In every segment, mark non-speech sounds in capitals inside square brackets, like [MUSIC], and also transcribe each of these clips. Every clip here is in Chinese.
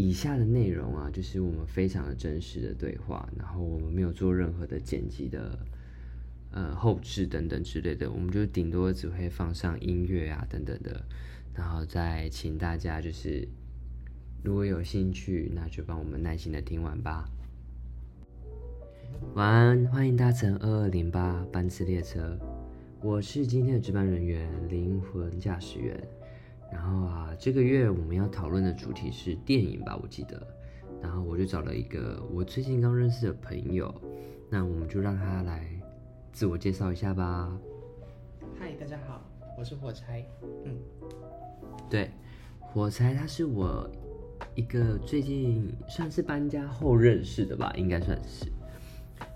以下的内容啊，就是我们非常的真实的对话，然后我们没有做任何的剪辑的呃后置等等之类的，我们就顶多只会放上音乐啊等等的，然后再请大家就是如果有兴趣，那就帮我们耐心的听完吧。晚安，欢迎搭乘二二零八班次列车，我是今天的值班人员灵魂驾驶员。然后啊，这个月我们要讨论的主题是电影吧，我记得。然后我就找了一个我最近刚认识的朋友，那我们就让他来自我介绍一下吧。嗨，大家好，我是火柴。嗯，对，火柴他是我一个最近算是搬家后认识的吧，应该算是。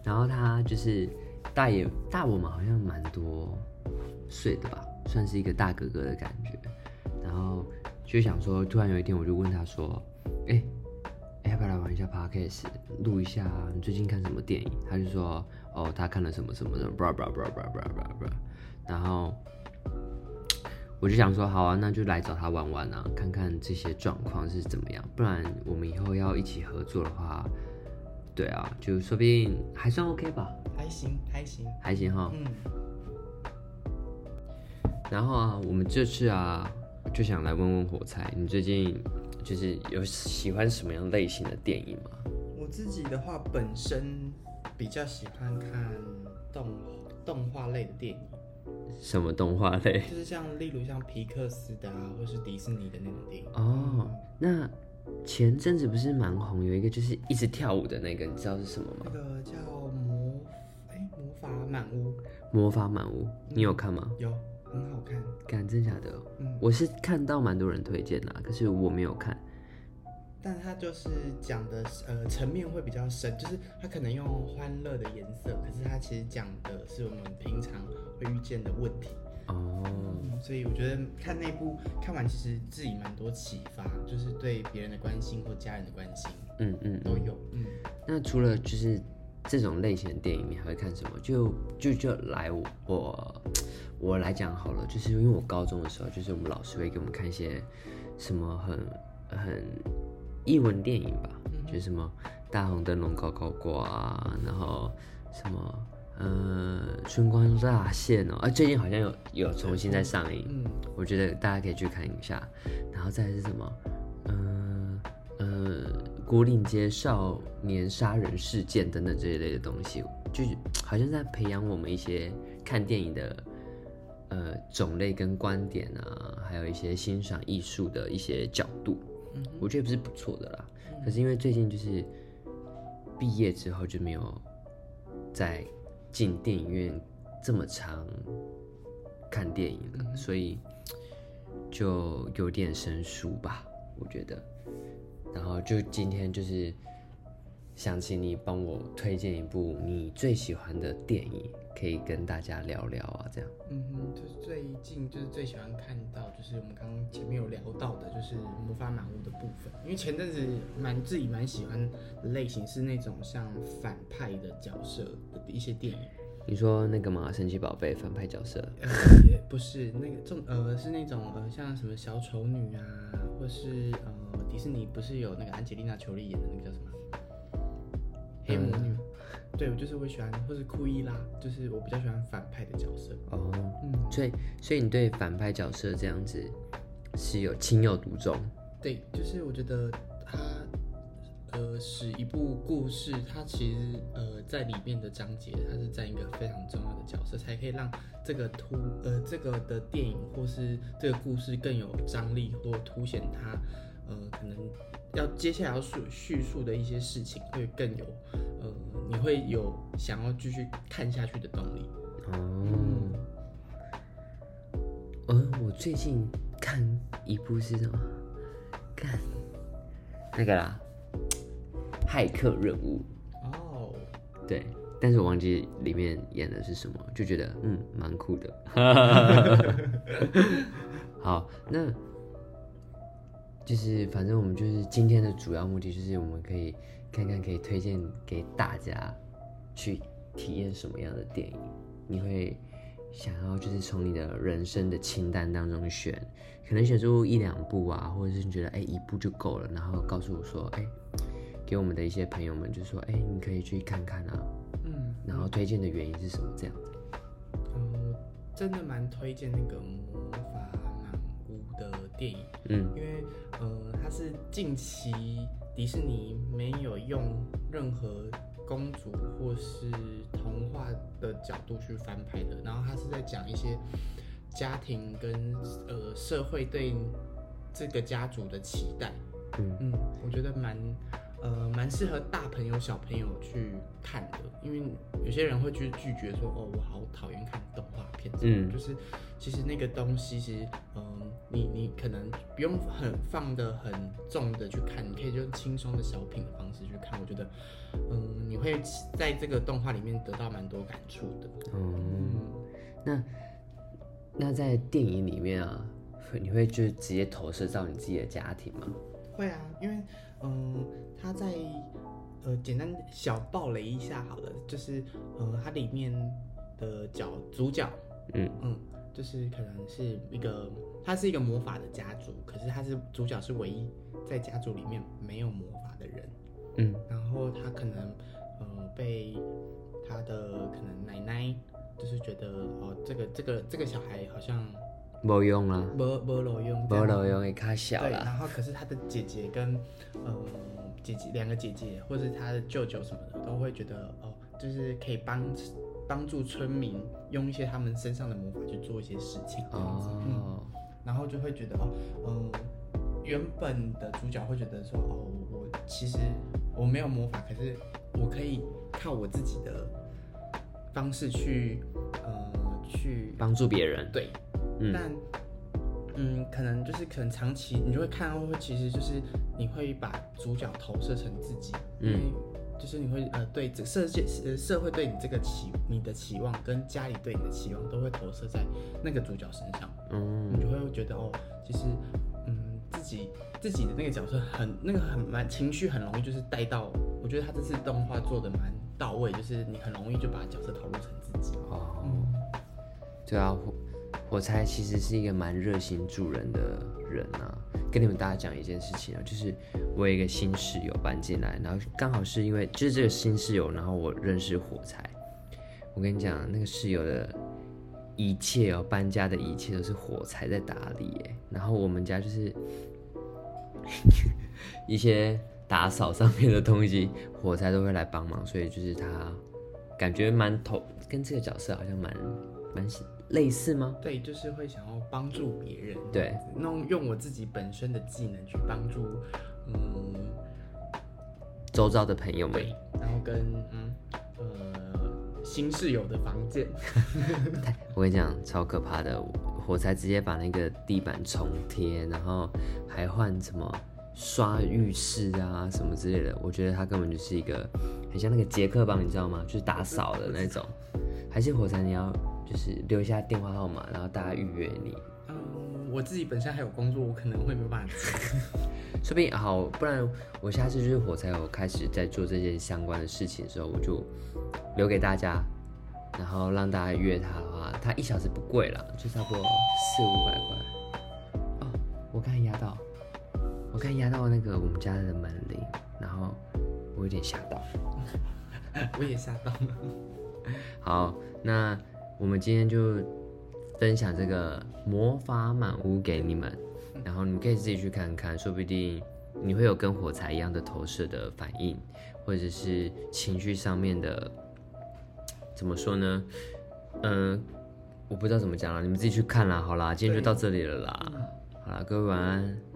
然后他就是大爷大我们好像蛮多岁的吧，算是一个大哥哥的感觉。然后就想说，突然有一天我就问他说：“哎，要不要来玩一下 podcast，录一下你最近看什么电影？”他就说：“哦，他看了什么什么什么，bra bra bra bra bra bra bra。”然后我就想说：“好啊，那就来找他玩玩啊，看看这些状况是怎么样。不然我们以后要一起合作的话，对啊，就说不定还算 OK 吧？还行，还行，还行哈。嗯。然后啊，我们这次啊。就想来问问火柴，你最近就是有喜欢什么样类型的电影吗？我自己的话，本身比较喜欢看动动画类的电影。什么动画类？[LAUGHS] 就是像例如像皮克斯的啊，或是迪士尼的那种电影。哦，那前阵子不是蛮红，有一个就是一直跳舞的那个，你知道是什么吗？那个叫魔哎魔法满屋。魔法满屋，你有看吗？有。很好看，敢真假的？嗯，我是看到蛮多人推荐的，可是我没有看。但他就是讲的呃层面会比较深，就是他可能用欢乐的颜色，可是他其实讲的是我们平常会遇见的问题。哦，所以我觉得看那部看完其实自己蛮多启发，就是对别人的关心或家人的关心，嗯嗯都有。嗯，那除了就是这种类型的电影，你还会看什么？就就就来我。我来讲好了，就是因为我高中的时候，就是我们老师会给我们看一些什么很很译文电影吧，就什么大红灯笼高高挂，然后什么呃春光乍现哦，啊最近好像有有重新在上映，嗯，我觉得大家可以去看一下，然后再是什么，嗯呃孤岭街少年杀人事件等等这一类的东西，就是好像在培养我们一些看电影的。呃，种类跟观点啊，还有一些欣赏艺术的一些角度，我觉得不是不错的啦。可是因为最近就是毕业之后就没有再进电影院这么长看电影了，所以就有点生疏吧，我觉得。然后就今天就是想请你帮我推荐一部你最喜欢的电影。可以跟大家聊聊啊，这样。嗯哼，就是最近就是最喜欢看到，就是我们刚刚前面有聊到的，就是魔法满屋的部分。因为前阵子蛮自己蛮喜欢的类型是那种像反派的角色的一些电影。你说那个吗？神奇宝贝反派角色？也不是那个，这呃是那种呃像什么小丑女啊，或是呃迪士尼不是有那个安吉丽娜裘丽演的那个叫什么黑魔女？对，我就是会喜欢，或是库伊拉，就是我比较喜欢反派的角色。哦，嗯，所以所以你对反派角色这样子是有情有独钟？对，就是我觉得他呃使一部故事，它其实呃在里面的章节，它是占一个非常重要的角色，才可以让这个突呃这个的电影或是这个故事更有张力，或凸显它呃可能。要接下来要叙叙述的一些事情会更有，呃，你会有想要继续看下去的动力。哦，呃，我最近看一部是什么？看那个啦，骇客任务。哦，对，但是我忘记里面演的是什么，就觉得嗯，蛮酷的。[LAUGHS] [LAUGHS] 好，那。就是，反正我们就是今天的主要目的，就是我们可以看看，可以推荐给大家去体验什么样的电影。你会想要就是从你的人生的清单当中选，可能选出一两部啊，或者是你觉得哎一部就够了，然后告诉我说哎，给我们的一些朋友们就说哎你可以去看看啊，嗯，然后推荐的原因是什么这样子？嗯，真的蛮推荐那个魔法满屋的电影，嗯因为呃它是近期迪士尼没有用任何公主或是童话的角度去翻拍的，然后它是在讲一些家庭跟呃社会对这个家族的期待。嗯嗯，我觉得蛮呃蛮适合大朋友小朋友去看的，因为有些人会去拒绝说哦，我好讨厌看动画片，嗯就是其实那个东西其实嗯、你你可能不用很放的很重的去看，你可以就用轻松的小品的方式去看，我觉得嗯你会在这个动画里面得到蛮多感触的。哦，嗯，那那在电影里面啊，会你会就是直接投射到你自己的家庭吗？会啊，因为嗯，他在呃简单小爆雷一下好了，就是呃它里面的角主角，嗯。嗯，就是可能是一个他是一个魔法的家族，可是他是主角是唯一在家族里面没有魔法的人，嗯。然后他可能呃被他的可能奶奶就是觉得哦这个这个这个小孩好像没用啦，没没路用，没路用，也卡小对，啦。然后可是他的姐姐跟嗯姐姐两个姐姐，或者是他的舅舅什么的，都会觉得哦，就是可以帮帮助村民用一些他们身上的魔法去做一些事情这样子，嗯，哦，然后就会觉得哦，嗯、原本的主角会觉得说哦，我其实我没有魔法，可是我可以靠我自己的方式去呃去帮助别人。对，嗯。但嗯，可能就是可能长期你就会看到，会其实就是你会把主角投射成自己，嗯。因为就是你会呃对这社界呃社会对你这个期你的期望跟家里对你的期望都会投射在那个主角身上，嗯你就会觉得哦，其实嗯自己自己的那个角色很那个很蛮情绪很容易就是带到，我觉得他这次动画做的蛮到位，就是你很容易就把角色投入成自己，哦，对啊，火柴其实是一个蛮热心助人的人啊。跟你们大家讲一件事情啊，就是我有一个新室友搬进来，然后刚好是因为就是这个新室友，然后我认识火柴。我跟你讲，那个室友的一切哦，搬家的一切都是火柴在打理耶。然后我们家就是 [LAUGHS] 一些打扫上面的东西，火柴都会来帮忙，所以就是他感觉蛮投跟这个角色好像蛮蛮类似吗？对，就是会想要帮助别人，对，弄用我自己本身的技能去帮助，嗯，周遭的朋友们对，然后跟嗯呃新室友的房间，[LAUGHS] 我跟你讲，超可怕的！火柴直接把那个地板重贴，然后还换什么刷浴室啊什么之类的。我觉得他根本就是一个很像那个杰克帮，你知道吗？就是打扫的那种。还是火柴，你要就是留下电话号码，然后大家预约你。嗯，我自己本身还有工作，我可能会没有办法接，[LAUGHS] 说不定好，不然我下次就是火柴有开始在做这件相关的事情的时候，我就留给大家，然后让大家约他的话，他一小时不贵了，就差不多四五百块。哦，我刚才压到，我刚才压到那个我们家的门铃，然后我有点吓到。[LAUGHS] 我也吓到了。好，那我们今天就分享这个魔法满屋给你们，然后你们可以自己去看看，说不定你会有跟火柴一样的投射的反应，或者是情绪上面的，怎么说呢？嗯、我不知道怎么讲了，你们自己去看啦。好啦，今天就到这里了啦。好啦，各位晚安。